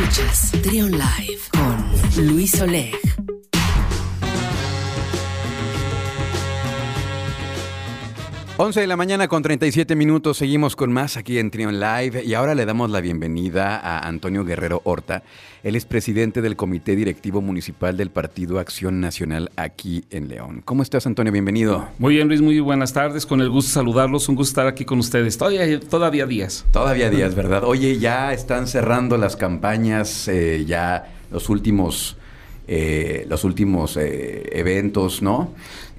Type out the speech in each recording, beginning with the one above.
Escuchas Trion Live con Luis Oleg. 11 de la mañana con 37 minutos, seguimos con más aquí en Trion Live y ahora le damos la bienvenida a Antonio Guerrero Horta. Él es presidente del Comité Directivo Municipal del Partido Acción Nacional aquí en León. ¿Cómo estás, Antonio? Bienvenido. Muy bien, Luis, muy buenas tardes. Con el gusto de saludarlos, un gusto estar aquí con ustedes. Todavía, todavía días. Todavía días, ¿verdad? Oye, ya están cerrando las campañas, eh, ya los últimos eh, los últimos eh, eventos, ¿no?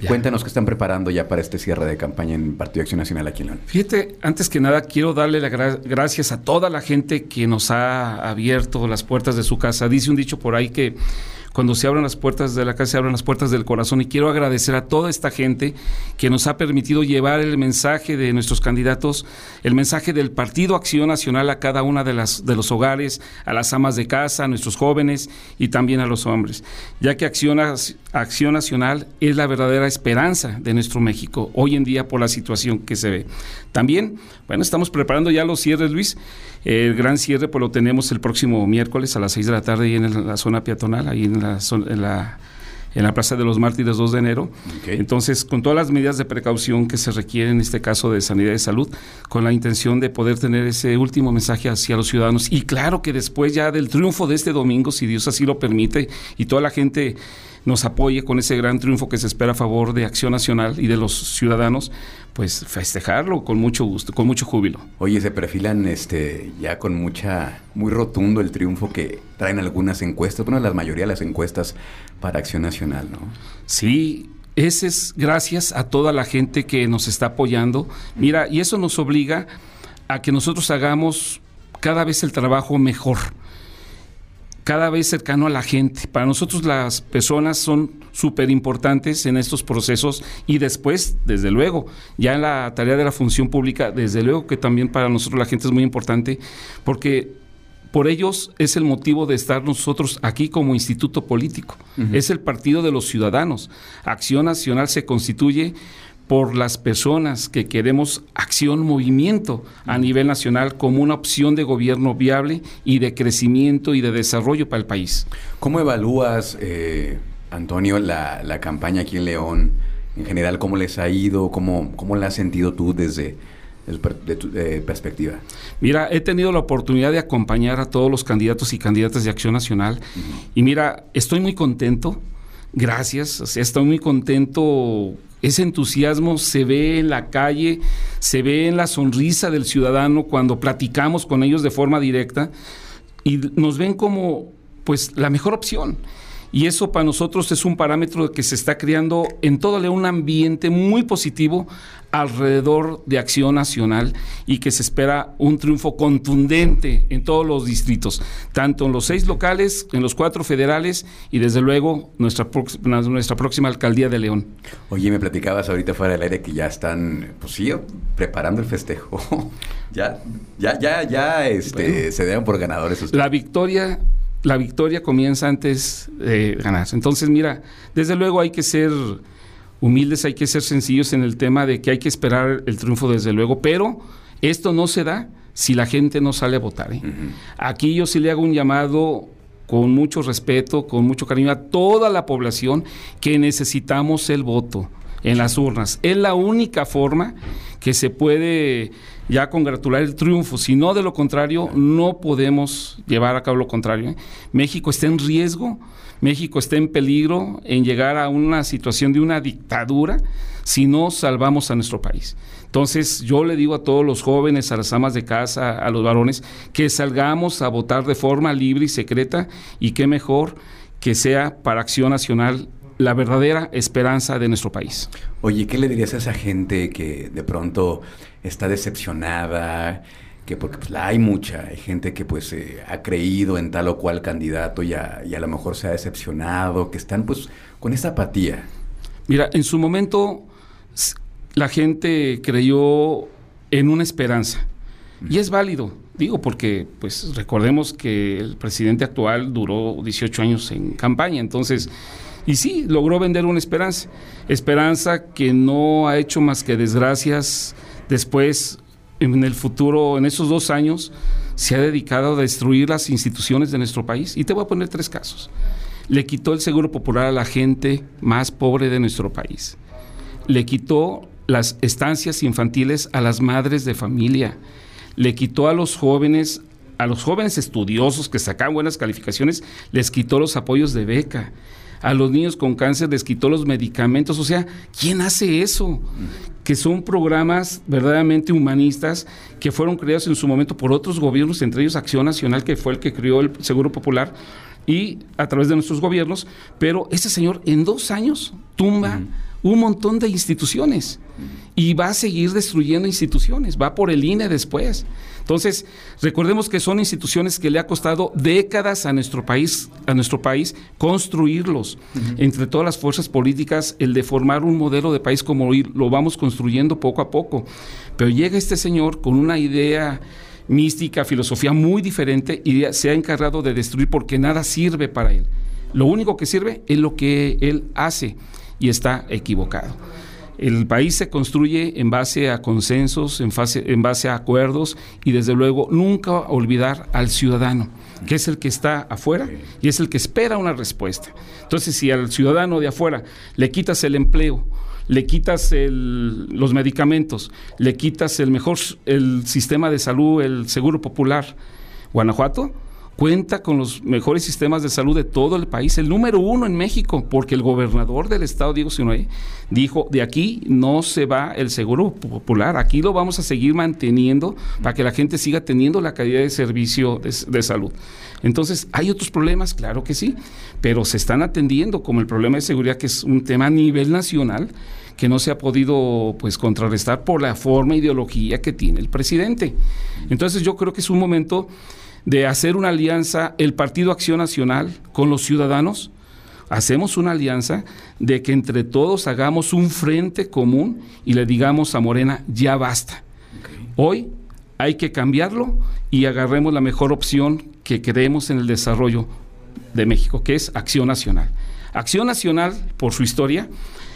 Cuéntanos qué están preparando ya para este cierre de campaña en Partido Acción Nacional aquí en León. Fíjate, antes que nada quiero darle las gracias a toda la gente que nos ha abierto las puertas de su casa. Dice un dicho por ahí que cuando se abren las puertas de la casa, se abren las puertas del corazón. Y quiero agradecer a toda esta gente que nos ha permitido llevar el mensaje de nuestros candidatos, el mensaje del Partido Acción Nacional a cada una de, las, de los hogares, a las amas de casa, a nuestros jóvenes y también a los hombres, ya que Acción, Acción Nacional es la verdadera esperanza de nuestro México hoy en día por la situación que se ve. También, bueno, estamos preparando ya los cierres, Luis. El gran cierre pues lo tenemos el próximo miércoles a las 6 de la tarde ahí en la zona peatonal, ahí en la, en la en la Plaza de los Mártires 2 de enero. Entonces, con todas las medidas de precaución que se requieren en este caso de sanidad y salud, con la intención de poder tener ese último mensaje hacia los ciudadanos. Y claro que después ya del triunfo de este domingo, si Dios así lo permite, y toda la gente nos apoye con ese gran triunfo que se espera a favor de Acción Nacional y de los ciudadanos, pues festejarlo con mucho gusto, con mucho júbilo. Oye, se perfilan este ya con mucha, muy rotundo el triunfo que traen algunas encuestas, bueno, la mayoría de las encuestas para Acción Nacional, ¿no? Sí, ese es gracias a toda la gente que nos está apoyando. Mira, y eso nos obliga a que nosotros hagamos cada vez el trabajo mejor cada vez cercano a la gente. Para nosotros las personas son súper importantes en estos procesos y después, desde luego, ya en la tarea de la función pública, desde luego que también para nosotros la gente es muy importante porque por ellos es el motivo de estar nosotros aquí como instituto político. Es el partido de los ciudadanos. Acción Nacional se constituye por las personas que queremos acción, movimiento a nivel nacional como una opción de gobierno viable y de crecimiento y de desarrollo para el país. ¿Cómo evalúas, eh, Antonio, la, campaña aquí en León? En general, ¿cómo les ha ido? ¿Cómo, cómo la has sentido tú desde, tu perspectiva? Mira, he tenido la oportunidad de acompañar a todos los candidatos y candidatas de Acción Nacional y mira, estoy muy contento, gracias, estoy muy contento ese entusiasmo se ve en la calle, se ve en la sonrisa del ciudadano cuando platicamos con ellos de forma directa y nos ven como pues la mejor opción. Y eso para nosotros es un parámetro que se está creando en todo un ambiente muy positivo alrededor de Acción Nacional y que se espera un triunfo contundente en todos los distritos, tanto en los seis locales, en los cuatro federales y desde luego nuestra, nuestra próxima alcaldía de León. Oye, me platicabas ahorita fuera del aire que ya están, pues sí, preparando el festejo. ya, ya, ya, ya este, se dieron por ganadores. La victoria la victoria comienza antes de ganarse. Entonces, mira, desde luego hay que ser humildes, hay que ser sencillos en el tema de que hay que esperar el triunfo desde luego, pero esto no se da si la gente no sale a votar. ¿eh? Aquí yo sí le hago un llamado con mucho respeto, con mucho cariño a toda la población que necesitamos el voto en las urnas. Es la única forma que se puede ya congratular el triunfo. Si no, de lo contrario, no podemos llevar a cabo lo contrario. ¿eh? México está en riesgo, México está en peligro en llegar a una situación de una dictadura si no salvamos a nuestro país. Entonces yo le digo a todos los jóvenes, a las amas de casa, a los varones, que salgamos a votar de forma libre y secreta y qué mejor que sea para Acción Nacional la verdadera esperanza de nuestro país. Oye, ¿qué le dirías a esa gente que de pronto está decepcionada? Que porque pues, la hay mucha, hay gente que pues eh, ha creído en tal o cual candidato y a, y a lo mejor se ha decepcionado, que están pues con esa apatía. Mira, en su momento la gente creyó en una esperanza y es válido, digo, porque pues recordemos que el presidente actual duró 18 años en campaña, entonces y sí, logró vender una esperanza. Esperanza que no ha hecho más que desgracias después, en el futuro, en esos dos años, se ha dedicado a destruir las instituciones de nuestro país. Y te voy a poner tres casos. Le quitó el seguro popular a la gente más pobre de nuestro país. Le quitó las estancias infantiles a las madres de familia. Le quitó a los jóvenes, a los jóvenes estudiosos que sacaban buenas calificaciones, les quitó los apoyos de beca a los niños con cáncer les quitó los medicamentos. O sea, ¿quién hace eso? Que son programas verdaderamente humanistas que fueron creados en su momento por otros gobiernos, entre ellos Acción Nacional, que fue el que creó el Seguro Popular, y a través de nuestros gobiernos, pero ese señor en dos años tumba un montón de instituciones y va a seguir destruyendo instituciones, va por el INE después. Entonces, recordemos que son instituciones que le ha costado décadas a nuestro país, a nuestro país construirlos. Entre todas las fuerzas políticas, el de formar un modelo de país como lo vamos construyendo poco a poco. Pero llega este señor con una idea mística, filosofía muy diferente y se ha encargado de destruir porque nada sirve para él. Lo único que sirve es lo que él hace y está equivocado. El país se construye en base a consensos, en, base a acuerdos y desde luego nunca olvidar al ciudadano, que es el que está afuera y es el que espera una respuesta. Entonces, si al ciudadano de afuera le quitas el empleo, le quitas los medicamentos, le quitas el mejor el sistema de salud, el seguro popular, Guanajuato cuenta con los mejores sistemas de salud de todo el país, el número uno en México, porque el gobernador del estado, Diego Sinoé, dijo, de aquí no se va el seguro popular, aquí lo vamos a seguir manteniendo para que la gente siga teniendo la calidad de servicio de, salud. Entonces, ¿hay otros problemas? Claro que sí, pero se están atendiendo, como el problema de seguridad, que es un tema a nivel nacional, que no se ha podido pues contrarrestar por la forma ideología que tiene el presidente. Entonces yo creo que es un momento de hacer una alianza el Partido Acción Nacional con los ciudadanos, hacemos una alianza de que entre todos hagamos un frente común y le digamos a Morena, ya basta. Hoy hay que cambiarlo y agarremos la mejor opción que creemos en el desarrollo de México, que es Acción Nacional. Acción Nacional, por su historia,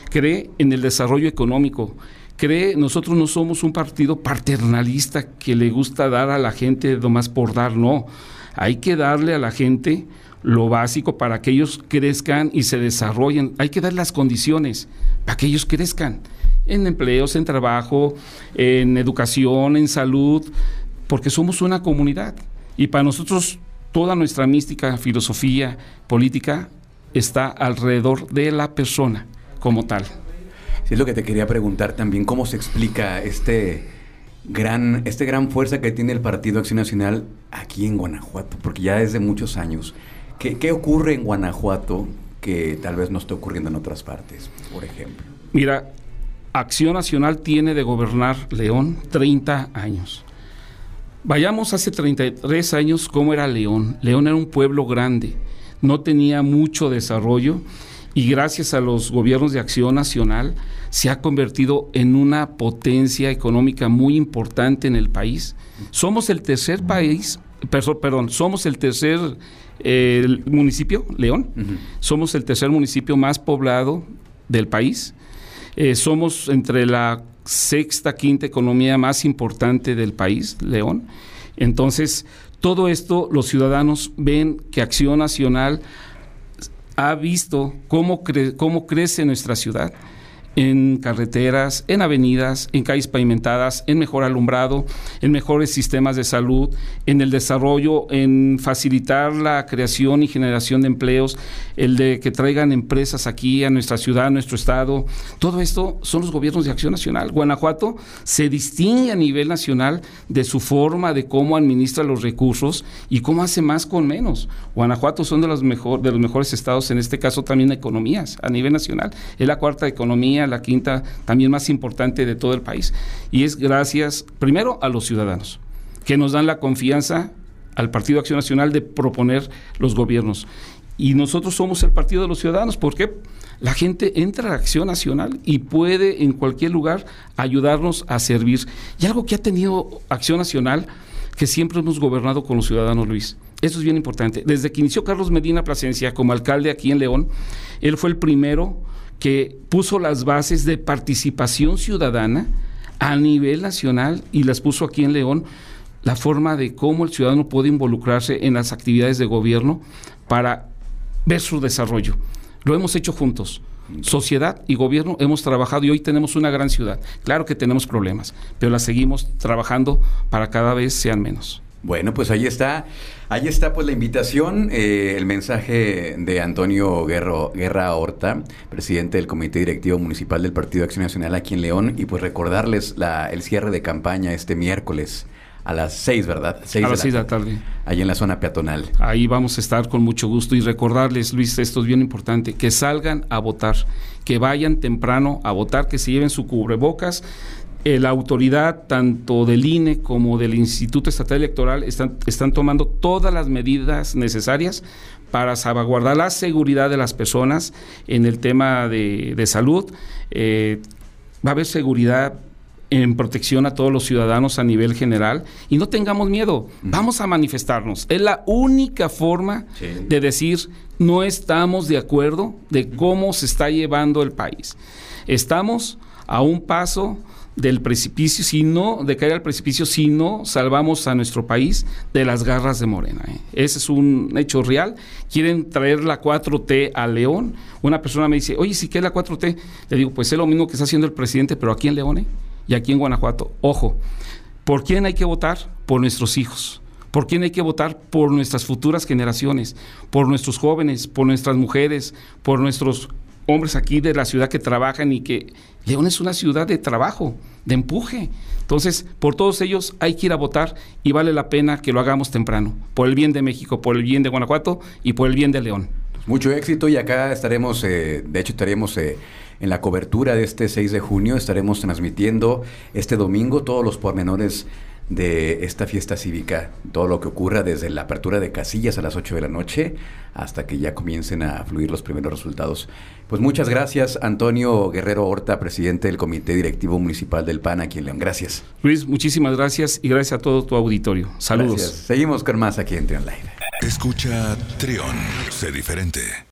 cree en el desarrollo económico, cree, nosotros no somos un partido paternalista que le gusta dar a la gente nomás por dar, no. Hay que darle a la gente lo básico para que ellos crezcan y se desarrollen. Hay que dar las condiciones para que ellos crezcan en empleos, en trabajo, en educación, en salud, porque somos una comunidad. Y para nosotros toda nuestra mística, filosofía, política está alrededor de la persona como tal. Sí, es lo que te quería preguntar también, ¿cómo se explica este gran, este gran fuerza que tiene el Partido Acción Nacional aquí en Guanajuato? Porque ya desde muchos años. ¿Qué, ¿Qué ocurre en Guanajuato que tal vez no esté ocurriendo en otras partes, por ejemplo? Mira, Acción Nacional tiene de gobernar León 30 años. Vayamos hace 33 años cómo era León. León era un pueblo grande, no tenía mucho desarrollo y gracias a los gobiernos de acción nacional se ha convertido en una potencia económica muy importante en el país. Somos el tercer país, perdón, somos el tercer municipio, León, somos el tercer municipio más poblado del país. Eh, somos entre la sexta, quinta economía más importante del país, León. Entonces, todo esto los ciudadanos ven que Acción Nacional ha visto cómo, cómo crece nuestra ciudad en carreteras, en avenidas, en calles pavimentadas, en mejor alumbrado, en mejores sistemas de salud, en el desarrollo, en facilitar la creación y generación de empleos, el de que traigan empresas aquí a nuestra ciudad, a nuestro estado. Todo esto son los gobiernos de acción nacional. Guanajuato se distingue a nivel nacional de su forma de cómo administra los recursos y cómo hace más con menos. Guanajuato son de los, mejor, de los mejores estados, en este caso también economías a nivel nacional. Es la cuarta economía la quinta también más importante de todo el país. Y es gracias, primero, a los ciudadanos, que nos dan la confianza al Partido Acción Nacional de proponer los gobiernos. Y nosotros somos el Partido de los Ciudadanos, porque la gente entra a Acción Nacional y puede en cualquier lugar ayudarnos a servir. Y algo que ha tenido Acción Nacional, que siempre hemos gobernado con los ciudadanos, Luis. Eso es bien importante. Desde que inició Carlos Medina Plasencia como alcalde aquí en León, él fue el primero que puso las bases de participación ciudadana a nivel nacional y las puso aquí en León la forma de cómo el ciudadano puede involucrarse en las actividades de gobierno para ver su desarrollo. Lo hemos hecho juntos. Sociedad y gobierno hemos trabajado y hoy tenemos una gran ciudad. Claro que tenemos problemas, pero la seguimos trabajando para cada vez sean menos. Bueno, pues ahí está, ahí está pues la invitación, eh, el mensaje de Antonio Guerro, Guerra Horta, presidente del Comité Directivo Municipal del Partido Acción Nacional aquí en León, y pues recordarles la, el cierre de campaña este miércoles a las seis, ¿verdad? a las seis de la tarde. Ahí en la zona peatonal. Ahí vamos a estar con mucho gusto y recordarles, Luis, esto es bien importante, que salgan a votar, que vayan temprano a votar, que se lleven su cubrebocas. Eh, la autoridad, tanto del INE como del Instituto Estatal Electoral, están, están tomando todas las medidas necesarias para salvaguardar la seguridad de las personas en el tema de, salud. Eh, va a haber seguridad en protección a todos los ciudadanos a nivel general y no tengamos miedo, vamos a manifestarnos. Es la única forma de decir no estamos de acuerdo de cómo se está llevando el país. Estamos a un paso del precipicio, si no, de caer al precipicio, si no salvamos a nuestro país de las garras de Morena. ¿eh? Ese es un hecho real. Quieren traer la 4T a León. Una persona me dice, oye, ¿sí qué es la 4T? Le digo, pues es lo mismo que está haciendo el presidente, pero aquí en León. ¿eh? y aquí en Guanajuato. Ojo, ¿por quién hay que votar? Por nuestros hijos. ¿Por quién hay que votar? Por nuestras futuras generaciones, por nuestros jóvenes, por nuestras mujeres, por nuestros hombres aquí de la ciudad que trabajan y que León es una ciudad de trabajo, de empuje. Entonces, por todos ellos hay que ir a votar y vale la pena que lo hagamos temprano, por el bien de México, por el bien de Guanajuato y por el bien de León. Mucho éxito y acá estaremos, eh, de hecho estaremos eh, en la cobertura de este 6 de junio, estaremos transmitiendo este domingo todos los pormenores de esta fiesta cívica, todo lo que ocurra desde la apertura de casillas a las 8 de la noche hasta que ya comiencen a fluir los primeros resultados. Pues muchas gracias, Antonio Guerrero Horta, presidente del Comité Directivo Municipal del PAN aquí en León. Gracias. Luis, muchísimas gracias y gracias a todo tu auditorio. Saludos. Seguimos con más aquí en Trion Live. Escucha Trion, sé diferente.